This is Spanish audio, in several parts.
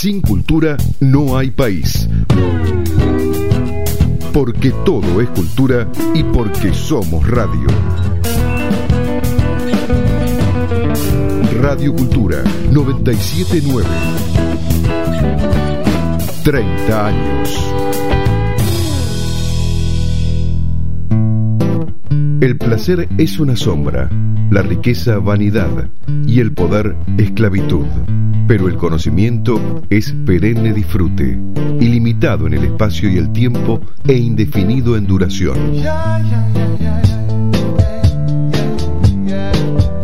Sin cultura no hay país. Porque todo es cultura y porque somos radio. Radio Cultura 979. 30 años. El placer es una sombra, la riqueza vanidad y el poder esclavitud. Pero el conocimiento es perenne disfrute, ilimitado en el espacio y el tiempo e indefinido en duración.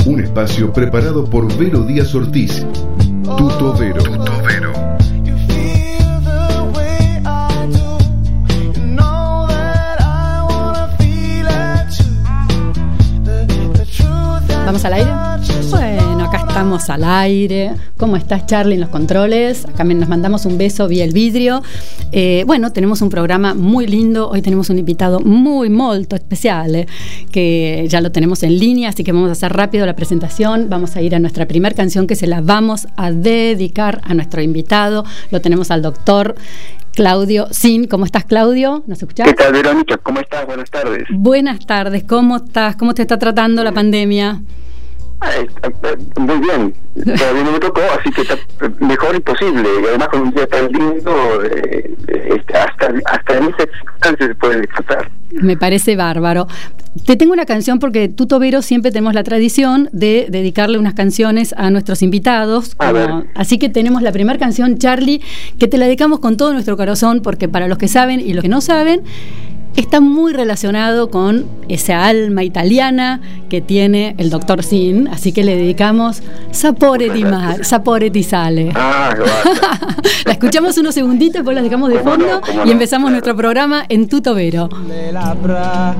Un espacio preparado por Vero Díaz Ortiz, Tuto Vero. ¿Vamos al aire? Bueno, acá estamos al aire. ¿Cómo estás, Charlie, en los controles? Acá nos mandamos un beso vía el vidrio. Eh, bueno, tenemos un programa muy lindo. Hoy tenemos un invitado muy, molto especial, eh, que ya lo tenemos en línea, así que vamos a hacer rápido la presentación. Vamos a ir a nuestra primera canción que se la vamos a dedicar a nuestro invitado. Lo tenemos al doctor Claudio Sin. ¿Cómo estás, Claudio? ¿Nos escuchás? ¿Qué tal, Verónica? ¿Cómo estás? Buenas tardes. Buenas tardes. ¿Cómo estás? ¿Cómo te está tratando la pandemia? Ay, muy bien, todavía no me tocó, así que está mejor imposible. Y además, con un día tan lindo, eh, este, hasta, hasta en esas circunstancias se puede disfrutar. Me parece bárbaro. Te tengo una canción porque tú, Tobero, siempre tenemos la tradición de dedicarle unas canciones a nuestros invitados. A ver. Así que tenemos la primera canción, Charlie, que te la dedicamos con todo nuestro corazón, porque para los que saben y los que no saben, está muy relacionado con esa alma italiana que tiene el doctor Sin, así que le dedicamos Sapore di Mar, Sapore di Sale. Ah, la escuchamos unos segunditos, después la dejamos de no, fondo y empezamos nuestro programa en Tutto Vero. le labbra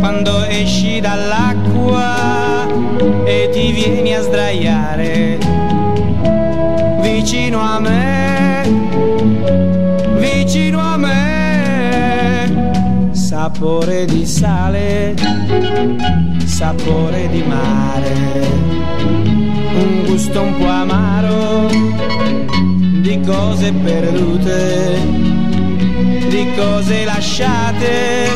quando esci dall'acqua e ti vieni a sdraiare vicino a me, sapore di sale, sapore di mare, un gusto un po' amaro di cose perdute di cose lasciate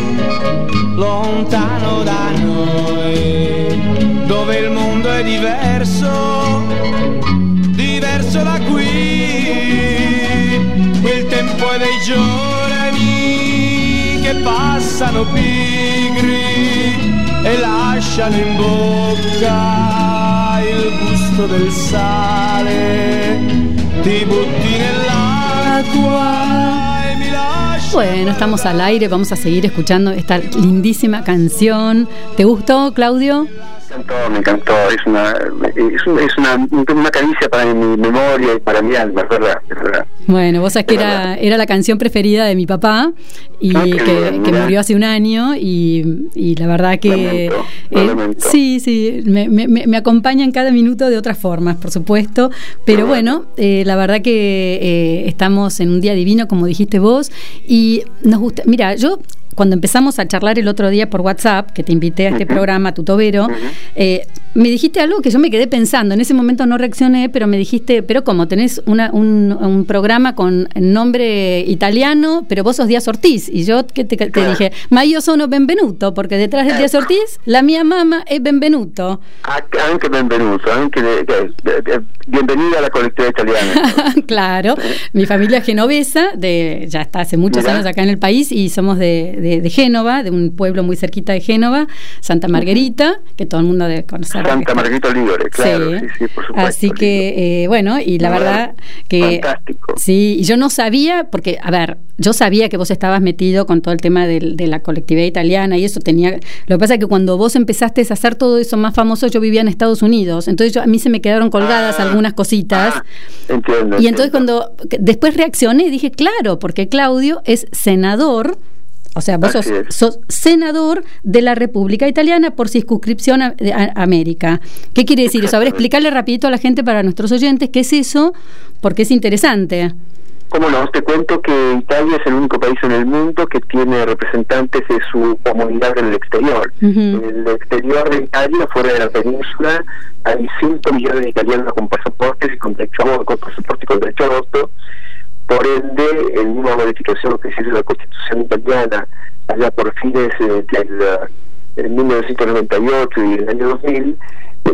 lontano da noi, dove il mondo è diverso, diverso da qui. Il tempo è dei giorni che passano pigri e lasciano in bocca il gusto del sale. Ti butti nell'acqua. Bueno, estamos al aire, vamos a seguir escuchando esta lindísima canción. ¿Te gustó, Claudio? Me encantó, me encantó. Es una, es, un- es una, una caricia para mi memoria y para mi alma, es verdad, es verdad. Bueno, vos sabés que era, era la canción preferida de mi papá y Ah, que, bien, que mirá. murió hace un año y, y la verdad que Lamento, eh, sí, sí, me, me- me- me acompaña en cada minuto de otras formas, por supuesto, pero bueno, eh, la verdad que eh, estamos en un día divino, como dijiste vos, y nos gusta, mira, yo cuando empezamos a charlar el otro día por WhatsApp, que te invité a este programa, Tutobero, eh, me dijiste algo que yo me quedé pensando. En ese momento no reaccioné, pero me dijiste, pero como tenés una- un, un programa con nombre italiano, pero vos sos Díaz Ortiz. Y yo que te, te Claro. dije, ma io sono Benvenuto, porque detrás de Díaz Ortiz, la mia mamma es Benvenuto. Ah, Anche benvenuto, anche de- de- de- de- bienvenida a la colectividad italiana. claro, mi familia es genovesa, de, ya está hace muchos Mirá. años acá en el país y somos de, de- de Génova, de un pueblo muy cerquita de Génova, Santa Margarita, que todo el mundo debe conocer. Santa Margarita Ligure, claro, sí, sí, por supuesto. Así que, eh, bueno, y la verdad que... fantástico. Sí, y yo no sabía, porque, a ver, yo sabía que vos estabas metido con todo el tema de, la colectividad italiana y eso tenía... Lo que pasa es que cuando vos empezaste a hacer todo eso más famoso, yo vivía en Estados Unidos, entonces yo, a mí se me quedaron colgadas Ah, algunas cositas. ah, entiendo. Y entonces entiendo. cuando después reaccioné y dije, claro, porque Claudio es senador, o sea, vos sos, sos senador de la República Italiana por circunscripción a, de- a- América. ¿Qué quiere decir eso? A ver, explicarle rapidito a la gente para nuestros oyentes qué es eso, porque es interesante. Cómo no, te cuento que Italia es el único país en el mundo que tiene representantes de su comunidad en el exterior. En el exterior de Italia, fuera de la península, hay 5 millones de italianos con pasaportes y con derecho con pasaporte y con derecho a voto. Por ende, en una modificación que se hizo la Constitución italiana allá por fines eh, del 1998 y el año 2000,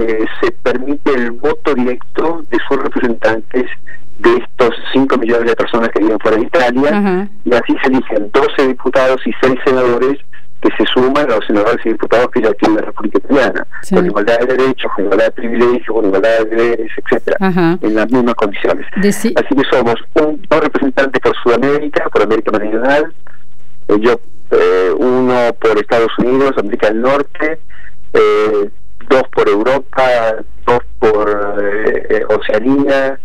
eh, se permite el voto directo de sus representantes de estos 5 millones de personas que viven fuera de Italia, y así se eligen 12 diputados y 6 senadores que se suman a los senadores y diputados que ya tiene la República Italiana, con igualdad de derechos, con igualdad de privilegios, con igualdad de deberes, etcétera, en las mismas condiciones. Así que somos un, dos representantes por Sudamérica, por América Meridional, eh, yo eh, uno por Estados Unidos, América del Norte, eh, dos por Europa, dos por Oceanía,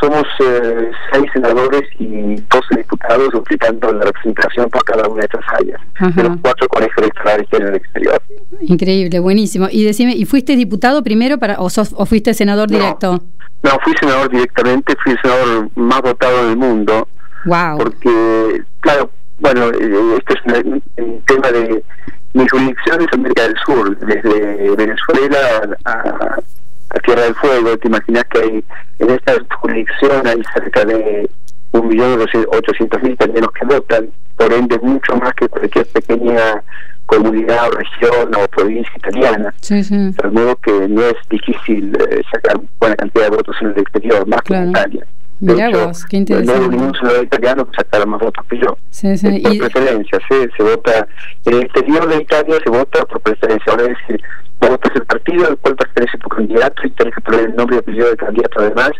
somos eh, seis senadores y 12 diputados duplicando la representación por cada una de estas áreas, de los cuatro colegios electorales que hay en el exterior. Increíble, buenísimo. Y decime, ¿y fuiste diputado primero para o, o fuiste senador directo? No, fui senador directamente, fui el senador más votado del mundo. Wow. Porque, claro, bueno, eh, este es un, tema de mi jurisdicción es América del Sur, desde Venezuela a la Tierra del Fuego, te imaginas que hay, en esta jurisdicción hay cerca de un millón ochocientos mil italianos que votan, por ende mucho más que cualquier pequeña comunidad o región o provincia italiana. De modo que no es difícil eh, sacar buena cantidad de votos en el exterior, más que en Italia. Mira vos, qué interesante. No hay ningún senador italiano que sacara más votos que yo. Sí, sí. Por preferencia, ¿sí? se vota. En el exterior de Italia se vota por preferencia. Ahora es decir, votas el partido al cual pertenece tu candidato y tienes que poner el nombre y apellido del candidato además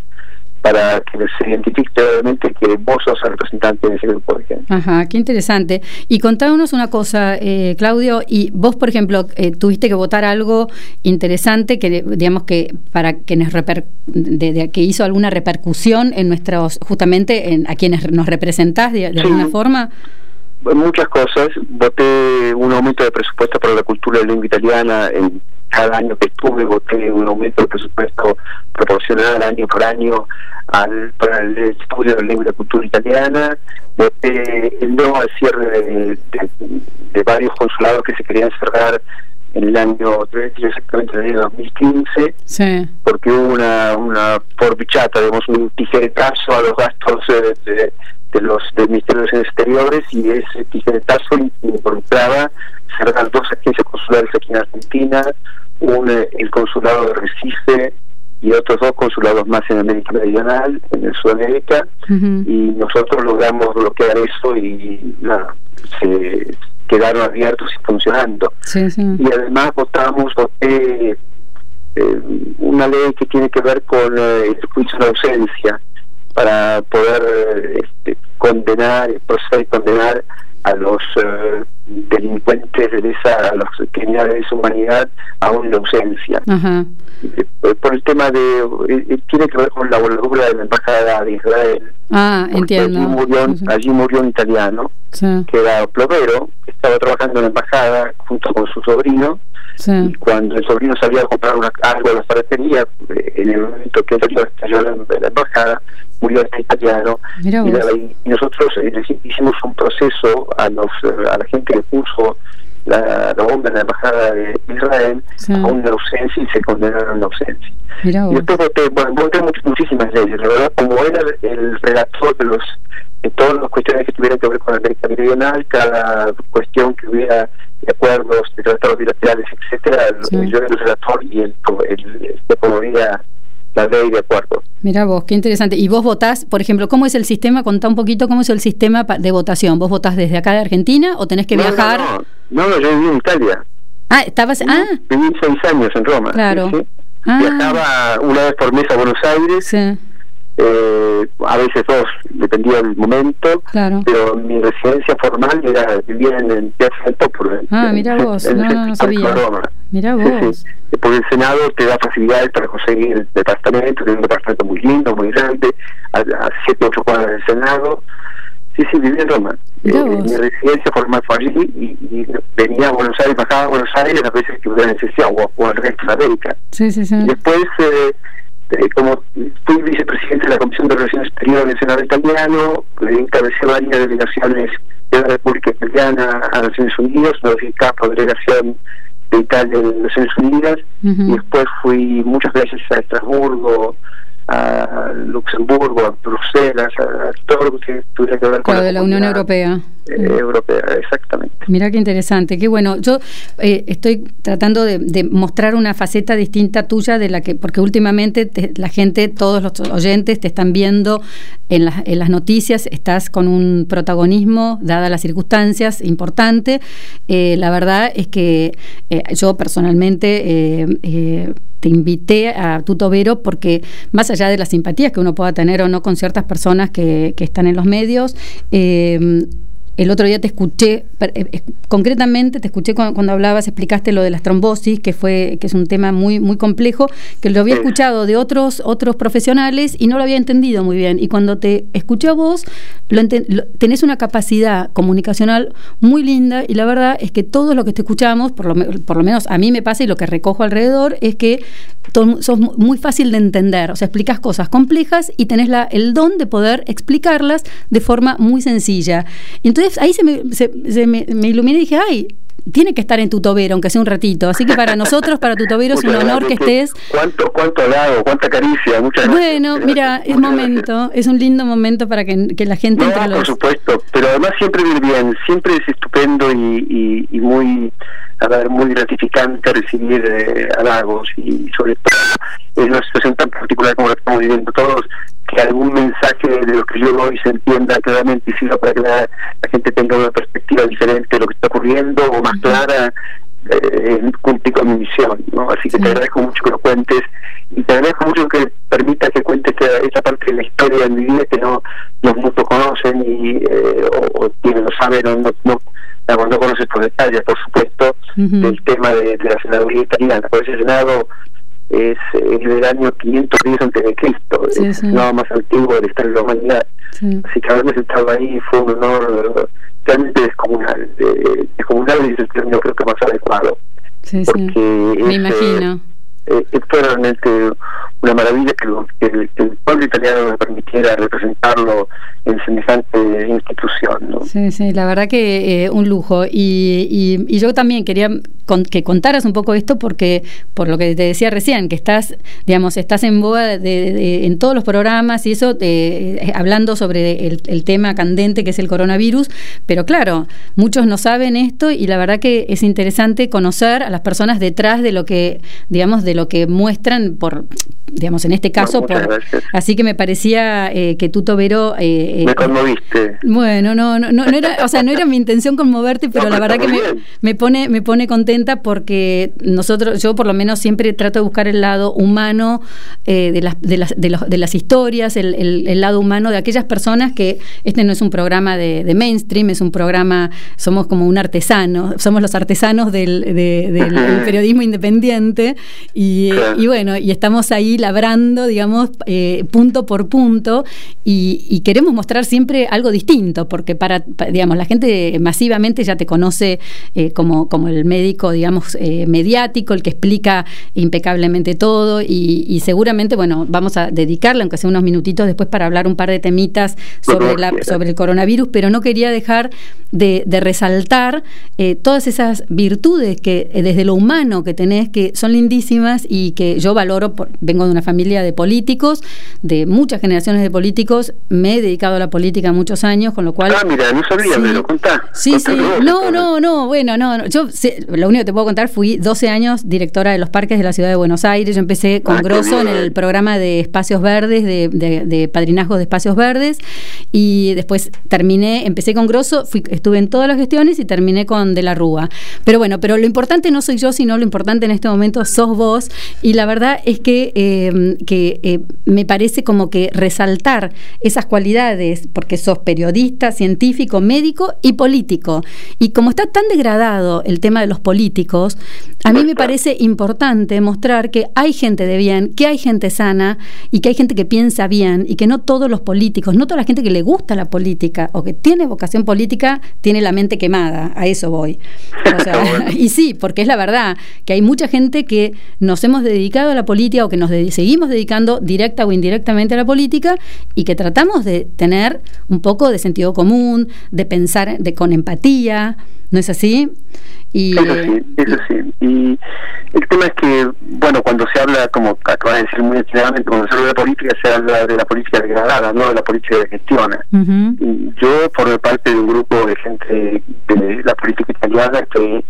para que se identifique claramente que vos sos el representante de ese grupo de gente. Ajá, qué interesante. Y contámonos una cosa, eh, Claudio, y vos, por ejemplo, eh, tuviste que votar algo interesante que, digamos, que para que nos reper, de, que hizo alguna repercusión en nuestros, justamente en, a quienes nos representás de, alguna forma. Muchas cosas. Voté un aumento de presupuesto para la cultura de lengua italiana en cada año que estuve voté un aumento de presupuesto proporcional año por año al, para el estudio de la lengua y la cultura italiana, voté el no al cierre de, varios consulados que se querían cerrar en el año, exactamente en el año 2015, sí. porque hubo una, una por bichata, digamos, un tijeretazo a los gastos de, de los del Ministerio de Exteriores y ese tijeretazo involucraba cerrar dos agencias consulares aquí en Argentina, un, eh, el consulado de Recife y otros dos consulados más en América Meridional, en el Sudamérica, y nosotros logramos bloquear eso y nada, se quedaron abiertos y funcionando. Y además votamos, voté eh, una ley que tiene que ver con eh, el juicio de ausencia para poder este, condenar, procesar y condenar a los eh, delincuentes de esa, a los criminales de esa humanidad aún en ausencia. Eh, por el tema de, eh, tiene que ver con la voladura de la embajada de Israel. Ah, entiendo. Allí murió, allí murió un italiano que era plomero, estaba trabajando en la embajada junto con su sobrino. Y cuando el sobrino salía a comprar una, algo de la ferretería, en el momento que él estalló en la embajada, murió este italiano y, nosotros eh, hicimos un proceso a los eh, a la gente que puso la, bomba en la embajada de Israel a una ausencia y se condenaron a la ausencia. y después voté, bueno, voté muchísimas leyes, la verdad, como era el redactor de los de todas las cuestiones que tuvieran que ver con la América Meridional, cada cuestión que hubiera de acuerdos, de tratados bilaterales, etcétera, yo era el redactor y el, el, el, la ley de acuerdo. Mira vos, qué interesante. ¿Y vos votás, por ejemplo, cómo es el sistema? Contá un poquito cómo es el sistema de votación. ¿Vos votás desde acá de Argentina o tenés que viajar? No, no, yo viví en Italia. Ah, estabas. Ah. Viví seis años en Roma. Claro. Ah. Viajaba una vez por mes a Buenos Aires. Sí eh, a veces dos, dependía del momento, pero mi residencia formal era vivir en Piazza del Popolo. Ah, mira vos, no, no, no sabía. Mira vos. Porque el Senado te da facilidades para conseguir el departamento, que es un departamento muy lindo, muy grande, a, a siete, ocho cuadras del Senado. Sí, sí, viví en Roma. Eh, mi residencia formal fue allí y, venía a Buenos Aires, bajaba a Buenos Aires las veces que hubiera necesidad, o, o al resto de América. Sí, sí, sí. después... Eh, eh, como fui vicepresidente de la Comisión de Relaciones Exteriores del Senado italiano, encabecé varias delegaciones de la República Italiana a Naciones Unidas, una capo delegación de Italia en Naciones Unidas, y después fui muchas veces a Estrasburgo, a Luxemburgo, a Bruselas, a, todo lo que tuviera que ver con la, de la Unión Europea. Eh, europea, exactamente. Mira qué interesante, qué bueno. Yo eh, estoy tratando de, mostrar una faceta distinta tuya de la que, porque últimamente la gente, todos los oyentes te están viendo en, en las noticias, estás con un protagonismo, dadas las circunstancias, importante. Eh, la verdad es que yo personalmente te invité a Tuto Vero porque más allá de las simpatías que uno pueda tener o no con ciertas personas que, que están en los medios, eh, el otro día te escuché, eh, concretamente te escuché cuando, hablabas, explicaste lo de las trombosis, que fue que es un tema muy muy complejo, que lo había escuchado de otros otros profesionales y no lo había entendido muy bien. Y cuando te escuché a vos, lo, tenés una capacidad comunicacional muy linda y la verdad es que todo lo que te escuchamos, por lo, por lo menos a mí me pasa y lo que recojo alrededor, es que sos muy fácil de entender. O sea, explicas cosas complejas y tenés la, el don de poder explicarlas de forma muy sencilla. Entonces, ahí se me, se, me, me iluminé y dije, ay, tiene que estar en tu tobero, aunque sea un ratito. Así que para nosotros, para tu tobero, es un honor que estés. ¿Cuánto, cuánto halagado, cuánta caricia? Muchas Bueno, mira, es momento, es un lindo momento para que, que la gente no, por supuesto, pero además siempre ir bien, siempre es estupendo y, y, muy, a ver, muy gratificante recibir eh, halagos y sobre todo en una situación tan particular como la que estamos viviendo todos, que algún mensaje de lo que yo doy se entienda claramente y sirva para que la, gente tenga una perspectiva diferente de lo que está ocurriendo o más clara eh, cumplir con mi misión. ¿no? Así que te agradezco mucho que lo cuentes y te agradezco mucho que permita que cuentes esa parte de la historia de mi vida que no los muchos conocen y eh, o, quienes lo saben o no, no, no, conocen por detalles, por supuesto, del tema de, la senaduría italiana. Por ese Senado es, es del año 510 antes de Cristo, es el nada más antiguo del Estado de la humanidad. Así que haberme sentado ahí fue un honor realmente descomunal. Eh, descomunal es el término creo que más adecuado. Sí, sí. Me imagino. Eh, fue realmente una maravilla que, el, pueblo italiano Sí, sí, la verdad que eh, un lujo. Y, y, yo también quería que contaras un poco esto porque, por lo que te decía recién, que estás, digamos, estás en boga de, en todos los programas y eso, eh, hablando sobre el, el, tema candente que es el coronavirus, pero claro, muchos no saben esto y la verdad que es interesante conocer a las personas detrás de lo que, digamos, de lo que muestran por digamos, en este caso. así que me parecía eh, que tú, Tobero... Eh, eh, me conmoviste. Bueno, no, no, no, era, o sea, no era mi intención conmoverte, pero la verdad que me, me, pone, me pone contenta porque nosotros, yo por lo menos siempre trato de buscar el lado humano de, las, de, las, de, los, de las historias, el, el, lado humano de aquellas personas que este no es un programa de, mainstream, es un programa, somos como un artesano, somos los artesanos del, del periodismo independiente y, y bueno, y estamos ahí labrando, digamos, eh, punto por punto y, queremos mostrar siempre algo distinto, porque para, digamos, la gente masivamente ya te conoce eh, como, como el médico, digamos, eh, mediático, el que explica impecablemente todo y, seguramente, bueno, vamos a dedicarle, aunque sea unos minutitos después, para hablar un par de temitas sobre, la, sobre el coronavirus, pero no quería dejar de, resaltar todas esas virtudes que desde lo humano que tenés, que son lindísimas y que yo valoro, por, vengo de una familia de políticos, de muchas generaciones de políticos, me he dedicado a la política muchos años, con lo cual... Ah, mira, no sabía, me lo contás. Sí, sí, no, no, no, bueno, no, yo lo único que te puedo contar, fui 12 años directora de los parques de la ciudad de Buenos Aires, yo empecé con ah, Grosso en el programa de espacios verdes, de, de, de, padrinazgo de espacios verdes, y después terminé, empecé con Grosso, fui, estuve en todas las gestiones y terminé con De la Rúa. Pero bueno, pero lo importante no soy yo, sino lo importante en este momento sos vos, y la verdad es que... Eh, Em, que eh, me parece como que resaltar esas cualidades, porque sos periodista, científico, médico y político. Y como está tan degradado el tema de los políticos, a mí me parece importante mostrar que hay gente de bien, que hay gente sana y que hay gente que piensa bien y que no todos los políticos, no toda la gente que le gusta la política o que tiene vocación política tiene la mente quemada, a eso voy. y sí, porque es la verdad que hay mucha gente que nos hemos dedicado a la política o que nos seguimos dedicando directa o indirectamente a la política y que tratamos de tener un poco de sentido común, de pensar de, con empatía, ¿no es así? Y, eso sí, eso sí. Y el tema es que, bueno, cuando se habla, como acabas de decir muy claramente, cuando se habla de política, se habla de la política degradada, no de la política de gestión. y yo formo parte de un grupo de gente de la política italiana que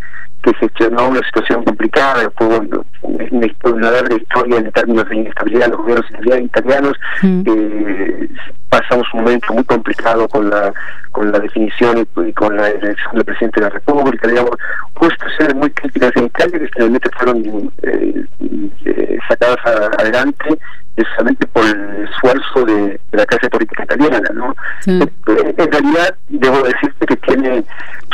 que gestionó una situación complicada, fue una, una larga historia en términos de inestabilidad de los gobiernos italianos, mm. eh, pasamos un momento muy complicado con la con la definición y, con la elección del presidente de la República, digamos, justo ser muy críticas en Italia que finalmente fueron eh, eh, sacadas adelante precisamente por el esfuerzo de, la clase política italiana, ¿no? En realidad, debo decirte que tiene,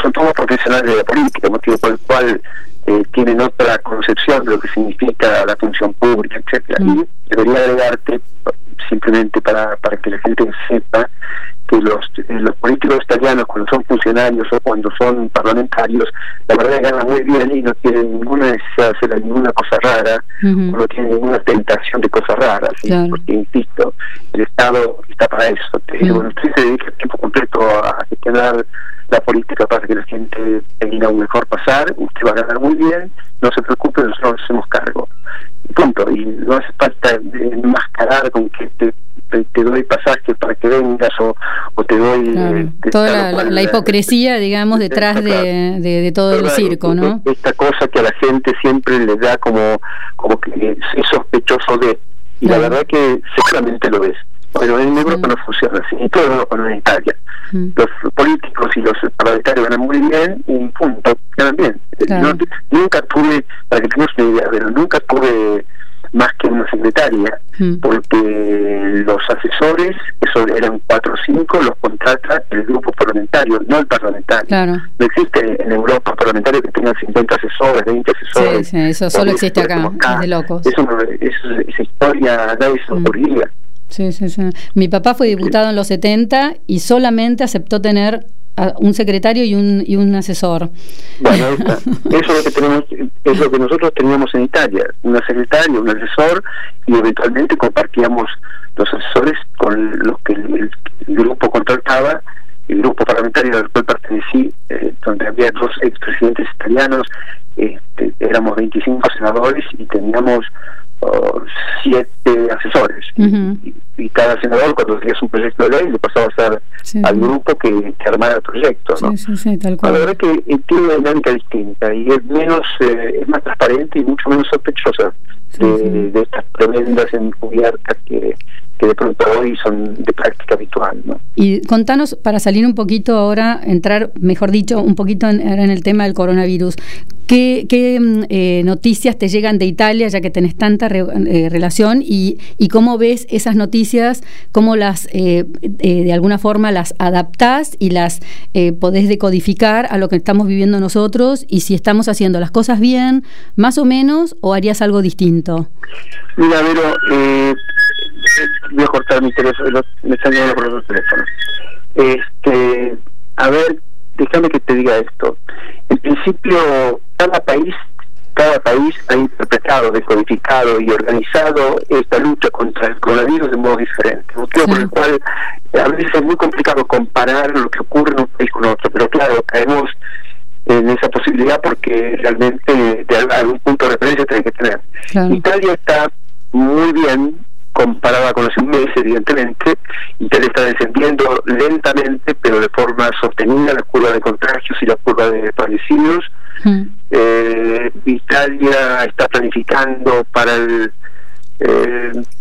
son todos profesionales de la política, motivo por el cual eh, tienen otra concepción de lo que significa la función pública, etcétera. Y debería agregarte simplemente para, para que la gente sepa que los, los políticos italianos cuando son funcionarios o cuando son parlamentarios, la verdad que ganan muy bien y no tienen ninguna necesidad de hacer ninguna cosa rara, o no tienen ninguna tentación de cosas raras, porque insisto, el Estado está para eso. Cuando usted se dedica tiempo completo a gestionar la política para que la gente tenga un mejor pasar, usted va a ganar muy bien, no se preocupe, nosotros nos hacemos cargo. Punto. Y no hace falta enmascarar con que te, te, doy pasajes para que vengas o, o te doy... Eh, toda la, hipocresía, digamos, detrás de, de, todo el circo, ¿no? Esta cosa que a la gente siempre le da como, como que es sospechoso de... Y la verdad que seguramente lo es. Bueno, en Europa no funciona así, y todo Europa no en Italia. Los políticos y los parlamentarios ganan muy bien y punto, ganan bien. nunca tuve, para que tengas una idea, pero nunca tuve más que una secretaria, porque los asesores, eso eran cuatro o cinco, los contrata el grupo parlamentario, no el parlamentario. No existe en Europa parlamentario que tenga 50 asesores, 20 asesores. Sí, sí eso solo existe acá, es de locos. Eso, esa historia nadie se ocurriría. Sí, sí, sí. Mi papá fue diputado en los 70 y solamente aceptó tener un secretario y un, y un asesor. Bueno, eso es lo que tenemos, es lo que nosotros teníamos en Italia, una secretaria, un asesor y eventualmente compartíamos los asesores con los que el, grupo contrataba, el grupo parlamentario al cual pertenecí, eh, donde había dos expresidentes italianos, este, éramos 25 senadores y teníamos siete asesores. Y, cada senador cuando tenía su proyecto de ley le pasaba a ser al grupo que, armara el proyecto ¿no? la verdad que eh, tiene una dinámica distinta y es menos eh, es más transparente y mucho menos sospechosa de, de, estas tremendas encubiertas que, que de pronto hoy son de práctica habitual. ¿no? Y contanos, para salir un poquito ahora, entrar, mejor dicho, un poquito en, en el tema del coronavirus, ¿qué, qué mm, eh, noticias te llegan de Italia, ya que tenés tanta eh, relación, y, y, cómo ves esas noticias, cómo las, eh, de alguna forma, las adaptás y las podés decodificar a lo que estamos viviendo nosotros, y si estamos haciendo las cosas bien, más o menos, o harías algo distinto? Mira, pero voy a cortar mi teléfono, me están llamando por otro teléfono. Este, a ver, déjame que te diga esto. En principio, cada país cada país ha interpretado, decodificado y organizado esta lucha contra el coronavirus de modo diferente. Motivo por el cual a veces es muy complicado comparar lo que ocurre en un país con otro, pero claro, caemos en esa posibilidad porque realmente de algún punto de referencia tiene que tener. Italia está muy bien comparada con hace un mes, evidentemente, Italia está descendiendo lentamente, pero de forma sostenida, la curva de contagios y la curva de fallecidos. Mm. Eh, Italia está planificando para el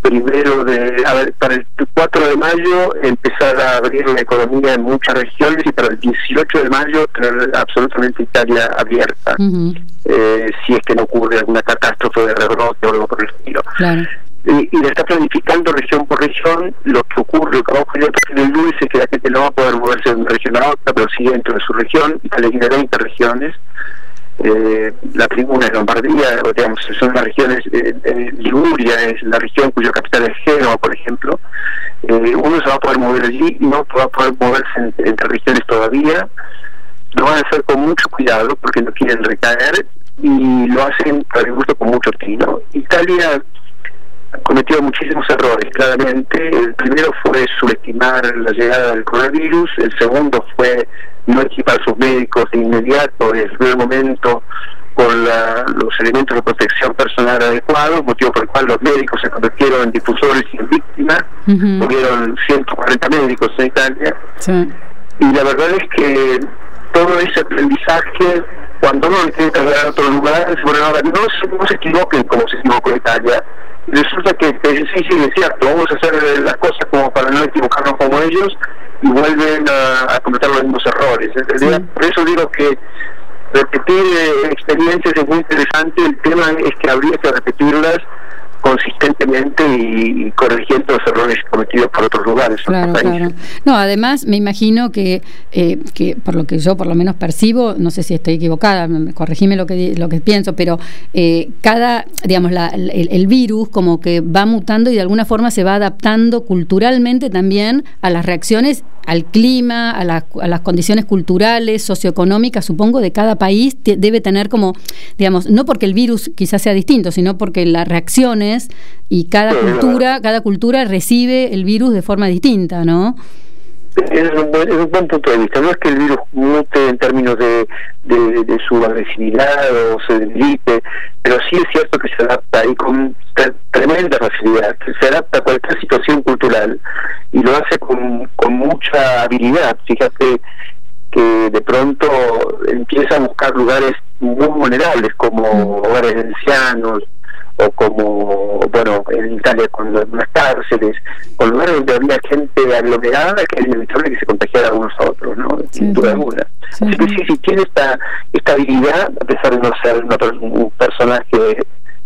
primero de, a ver, para el 4 de mayo empezar a abrir la economía en muchas regiones y para el 18 de mayo tener absolutamente Italia abierta, eh, si es que no ocurre alguna catástrofe de rebrote o algo por el estilo. y, y la está planificando región por región. Lo que ocurre, lo que va a ocurrir a del lunes es que la gente no va a poder moverse de una región a otra, pero sí dentro de su región. Italia tiene 20 regiones. Eh, la primera es Lombardía, digamos, son las regiones, eh, Liguria es la región cuya capital es Génova, por ejemplo. Eh, uno se va a poder mover allí, no va a poder moverse entre regiones todavía. Lo van a hacer con mucho cuidado porque no quieren recaer y lo hacen, para mi gusto, con mucho tino. Italia cometió muchísimos errores, claramente. El primero fue subestimar la llegada del coronavirus, el segundo fue no equipar sus médicos de inmediato, en el primer momento, con los elementos de protección personal adecuados, motivo por el cual los médicos se convirtieron en difusores y en víctimas, murieron 140 médicos en Italia. Y la verdad es que todo ese aprendizaje, cuando uno lo tiene que trasladar a otro lugar, se no, no se equivoquen como se equivocó Italia, resulta que, sí, sí, es cierto, vamos a hacer las cosas como para no equivocarnos como ellos y vuelven a, cometer los mismos errores. Por eso digo que repetir eh, experiencias es muy interesante, el tema es que habría que repetirlas consistentemente y, corrigiendo los errores cometidos por otros lugares. Claro, claro. No, además me imagino que, eh, que por lo que yo por lo menos percibo, no sé si estoy equivocada, corregime lo que lo que pienso, pero eh, cada, digamos, la, el, virus como que va mutando y de alguna forma se va adaptando culturalmente también a las reacciones al clima, a, a las condiciones culturales, socioeconómicas, supongo, de cada país, debe tener como, digamos, no porque el virus quizás sea distinto, sino porque las reacciones y cada cultura, cada cultura recibe el virus de forma distinta, ¿no? Es un, buen, es un buen punto de vista. No es que el virus mute en términos de, de, su agresividad o se debilite, pero sí es cierto que se adapta y con tremenda facilidad. Se adapta a cualquier situación cultural y lo hace con, con mucha habilidad. Fíjate que de pronto empieza a buscar lugares muy vulnerables como hogares de ancianos, o como, bueno, en Italia con las cárceles, con lugares donde había gente aglomerada que era inevitable que se contagiara unos a otros, ¿no? Sin duda alguna. Así que sí, sí, tiene esta, esta habilidad, a pesar de no ser un personaje,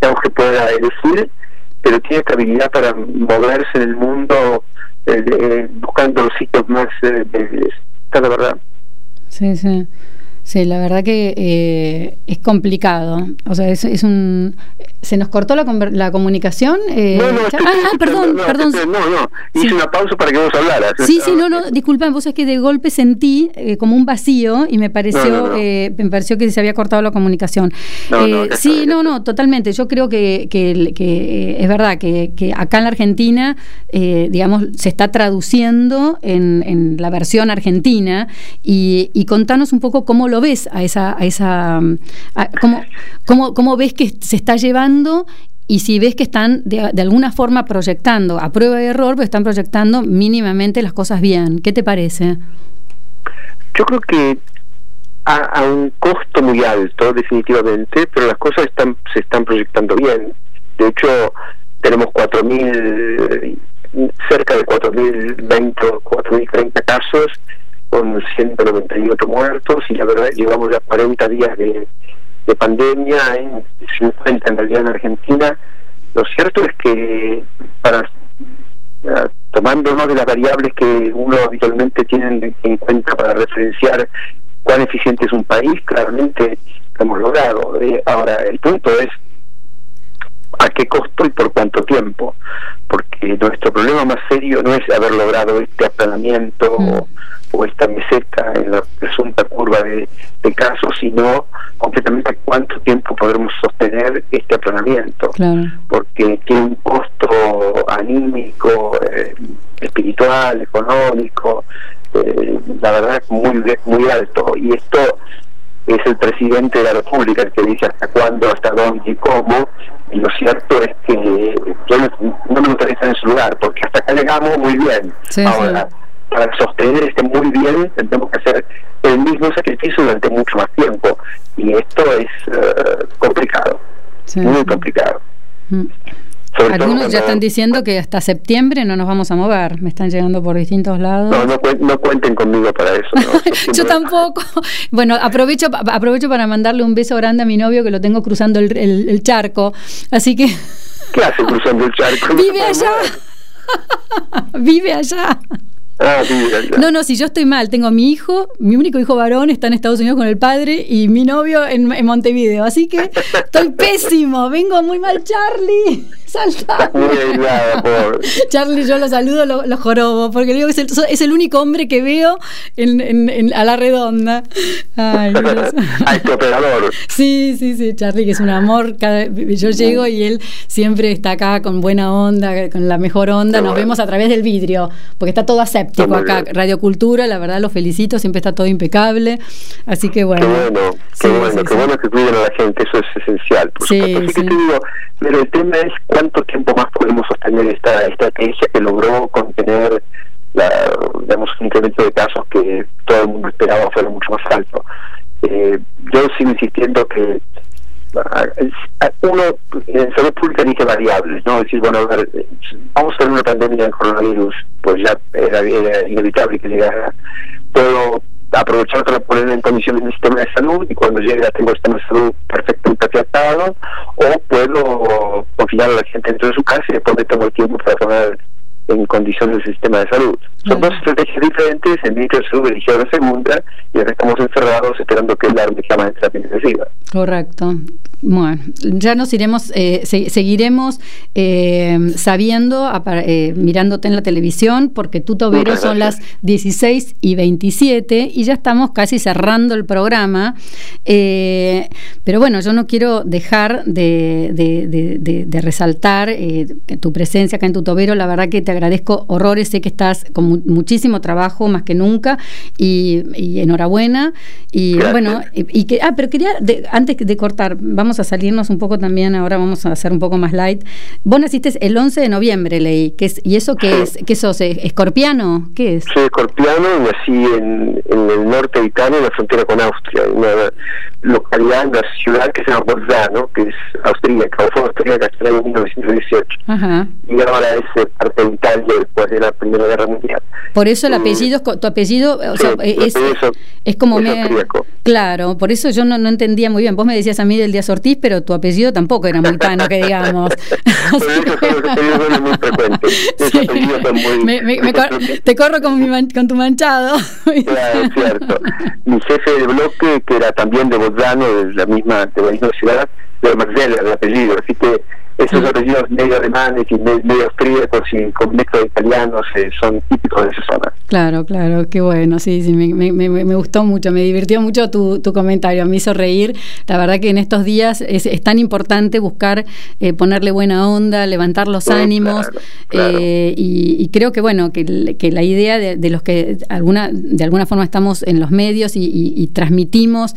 digamos, que pueda elegir, pero tiene esta habilidad para moverse en el mundo eh, eh, buscando los sitios más eh, débiles. Está la verdad. Sí, sí. Sí, la verdad que eh, es complicado. O sea, es, es un ¿Se nos cortó la, la comunicación? Eh, no, no, ah, ah, perdón, perdón. no, no, hice una pausa para que vos hablaras. Sí, sí, no, no, disculpen, vos es que de golpe sentí eh, como un vacío y me pareció eh, me pareció que se había cortado la comunicación. Eh, sí, no, no, totalmente. Yo creo que, que, que es verdad que, que, acá en la Argentina, digamos, se está traduciendo en, en la versión argentina y, y, contanos un poco cómo lo ves a esa... A esa cómo, cómo, cómo ves que se está llevando y si ves que están de, alguna forma proyectando, a prueba de error, pero están proyectando mínimamente las cosas bien. ¿Qué te parece? Yo creo que a, un costo muy alto, definitivamente, pero las cosas se están proyectando bien. De hecho, tenemos 4.000, cerca de 4.020 o 4.030 casos con 198 muertos y la verdad llevamos ya 40 días de de pandemia en 50 en realidad en Argentina, lo cierto es que para uh, tomándonos de las variables que uno habitualmente tiene en cuenta para referenciar cuán eficiente es un país, claramente lo hemos logrado. Eh, ahora, el punto es a qué costo y por cuánto tiempo, porque nuestro problema más serio no es haber logrado este aplanamiento mm. o, esta meseta en la presunta curva de, casos, sino completamente cuánto tiempo podremos sostener este aplanamiento, porque tiene un costo anímico, eh, espiritual, económico, eh, la verdad muy, muy alto, y esto es el presidente de la República el que dice hasta cuándo, hasta dónde y cómo, y lo cierto es que yo no, me gustaría estar en su lugar, porque hasta acá llegamos muy bien. Ahora, para sostener este muy bien, tenemos que hacer el mismo sacrificio durante mucho más tiempo, y esto es eh, complicado, muy complicado. Mm. Algunos ya están diciendo que hasta septiembre no nos vamos a mover. Me están llegando por distintos lados. No, no, cuenten conmigo para eso. Yo tampoco. Bueno, aprovecho, aprovecho para mandarle un beso grande a mi novio que lo tengo cruzando el, el charco. Así que ¿Qué hace cruzando el charco? Vive allá. Vive allá. Ah, no, no, si yo estoy mal, tengo mi hijo, mi único hijo varón está en Estados Unidos con el padre y mi novio en, en Montevideo. Así que estoy pésimo, vengo muy mal, Charlie. Charlie, yo lo saludo, lo, lo jorobo, porque digo que es el, único hombre que veo en, a la redonda. Ay, Ay, operador. Sí, sí, sí, Charlie, que es un amor. yo llego y él siempre está acá con buena onda, con la mejor onda. Nos vemos a través del vidrio, porque está todo aséptico acá. Radiocultura, la verdad, lo felicito, siempre está todo impecable. Así que bueno. Qué bueno, qué bueno, qué bueno que cuiden a la gente, eso es esencial. Por sí, Así que te digo, pero el tema es cuánto tiempo más podemos sostener esta estrategia que logró contener la, digamos, un incremento de casos que todo el mundo esperaba fuera mucho más alto. Eh, yo sigo insistiendo que uno en salud pública dice variables, ¿no? decir, bueno, a ver, vamos a tener una pandemia de coronavirus, pues ya era, era inevitable que llegara. Puedo aprovechar para poner en condiciones el sistema de salud y cuando llegue ya tengo el sistema de salud perfectamente afiatado o puedo confiar a la gente dentro de su casa y después me tomo el tiempo para poner en condiciones del sistema de salud. Son dos estrategias diferentes, el ministro de Salud eligió la segunda y ahora estamos encerrados esperando que el arme de terapia intensiva. Correcto. Bueno, ya nos iremos, eh, seguiremos eh, sabiendo, eh, mirándote en la televisión, porque tu tobero son las 16 y 27 y ya estamos casi cerrando el programa. pero bueno, yo no quiero dejar de, de resaltar tu presencia acá en tu tobero. La verdad que te agradezco horrores, sé que estás con muchísimo trabajo más que nunca y, enhorabuena. Y bueno, y, que, ah, pero quería, antes de cortar, vamos a salirnos un poco también, ahora vamos a hacer un poco más light. Vos naciste el 11 de noviembre, leí, que es, ¿y eso qué es? ¿Qué sos? ¿Escorpiano? ¿Qué es? Soy escorpiano y nací en, el norte de Italia, en la frontera con Austria, una localidad, una ciudad que se llama Bolzano, que es austríaca, fue austríaca hasta el año 1918. Ajá. Y ahora es parte de Italia después de la Primera Guerra Mundial. Por eso el apellido, tu apellido, o sea, es, es, como me, claro, por eso yo no, no entendía muy bien. Vos me decías a mí del Díaz Ortiz, pero tu apellido tampoco era muy tano, que digamos. te corro con, mi con tu manchado. claro, cierto. Mi jefe de bloque, que era también de Bolzano, de la misma, de la misma ciudad, de Marcela, el apellido, así que esos apellidos medio alemanes y medio austríacos y con de italianos eh, son típicos de esa zona. Claro, claro, qué bueno, sí, sí, me, me, me gustó mucho, me divirtió mucho tu, tu, comentario, me hizo reír. La verdad que en estos días es, es tan importante buscar eh, ponerle buena onda, levantar los ánimos eh, y, creo que, bueno, que, que la idea de, los que alguna, de alguna forma estamos en los medios y, transmitimos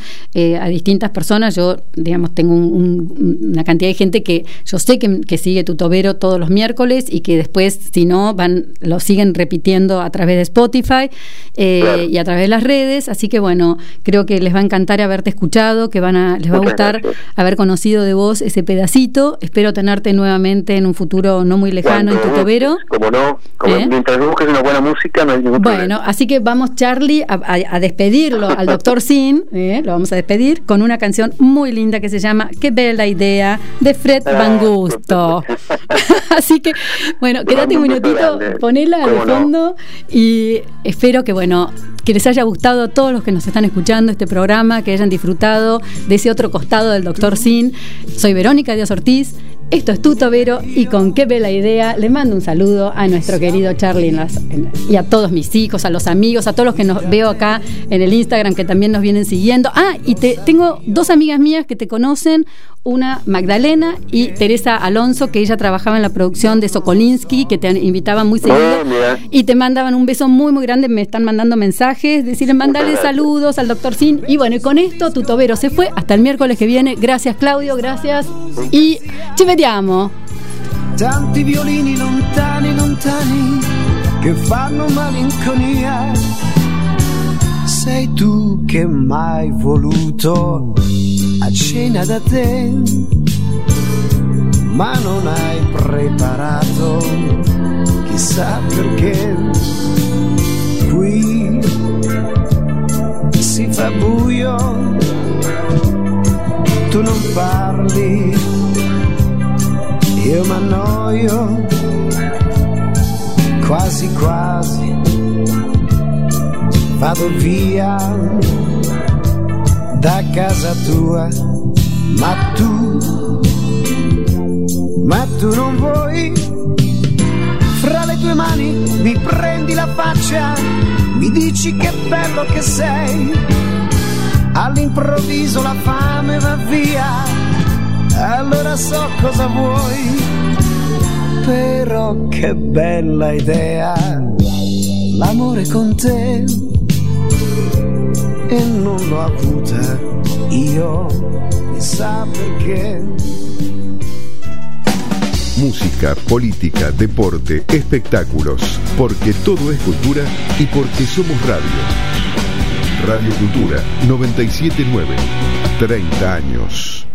a distintas personas, yo, digamos, tengo una cantidad de gente que yo sé que, sigue Tutobero todos los miércoles y que después, si no, van lo siguen repitiendo a través de Spotify eh, y a través de las redes. Así que bueno, creo que les va a encantar haberte escuchado, que van a, les va a gustar haber conocido de vos ese pedacito. Espero tenerte nuevamente en un futuro no muy lejano en Tutobero. Como no, como ¿Eh? mientras busques una buena música, no hay ningún Bueno, así que vamos, Charlie, a, despedirlo al doctor Sin, ¿eh? lo vamos a despedir con una canción muy linda que se llama Qué bella idea de Fred Van Gogh gusto. Así que, bueno, quédate un minutito, ponela de fondo y espero que, bueno, que les haya gustado a todos los que nos están escuchando este programa, que hayan disfrutado de ese otro costado del Doctor Sin. Soy Verónica Díaz Ortiz. Esto es Tuto Vero y con qué ve la idea le mando un saludo a nuestro querido Charlie y a todos mis hijos, a los amigos, a todos los que nos veo acá en el Instagram que también nos vienen siguiendo. Ah, y te, tengo dos amigas mías que te conocen, una Magdalena y Teresa Alonso, que ella trabajaba en la producción de Sokolinsky, que te invitaban muy seguido oh, y te mandaban un beso muy muy grande, me están mandando mensajes, decirle mandarle saludos al doctor Sin y bueno, y con esto tu tobero se fue hasta el miércoles que viene. Gracias Claudio, gracias. Y vediamo. Tanti violini lontani, lontani, che fanno malinconia. Sei tu che mai voluto a cena da te, ma non hai preparato chissà perché. Qui si fa buio, tu non parli io mi annoio quasi quasi. Vado via da casa tua. Ma tu ma tu non vuoi? Fra le tue mani mi prendi la faccia mi dici che bello che sei. All'improvviso la fame va via allora so cosa vuoi però che bella idea l'amore con te e non l'ho avuta io, chissà perché. Música, política, deporte, espectáculos, porque todo es cultura y porque somos radio. Radio Cultura 979, 30 años.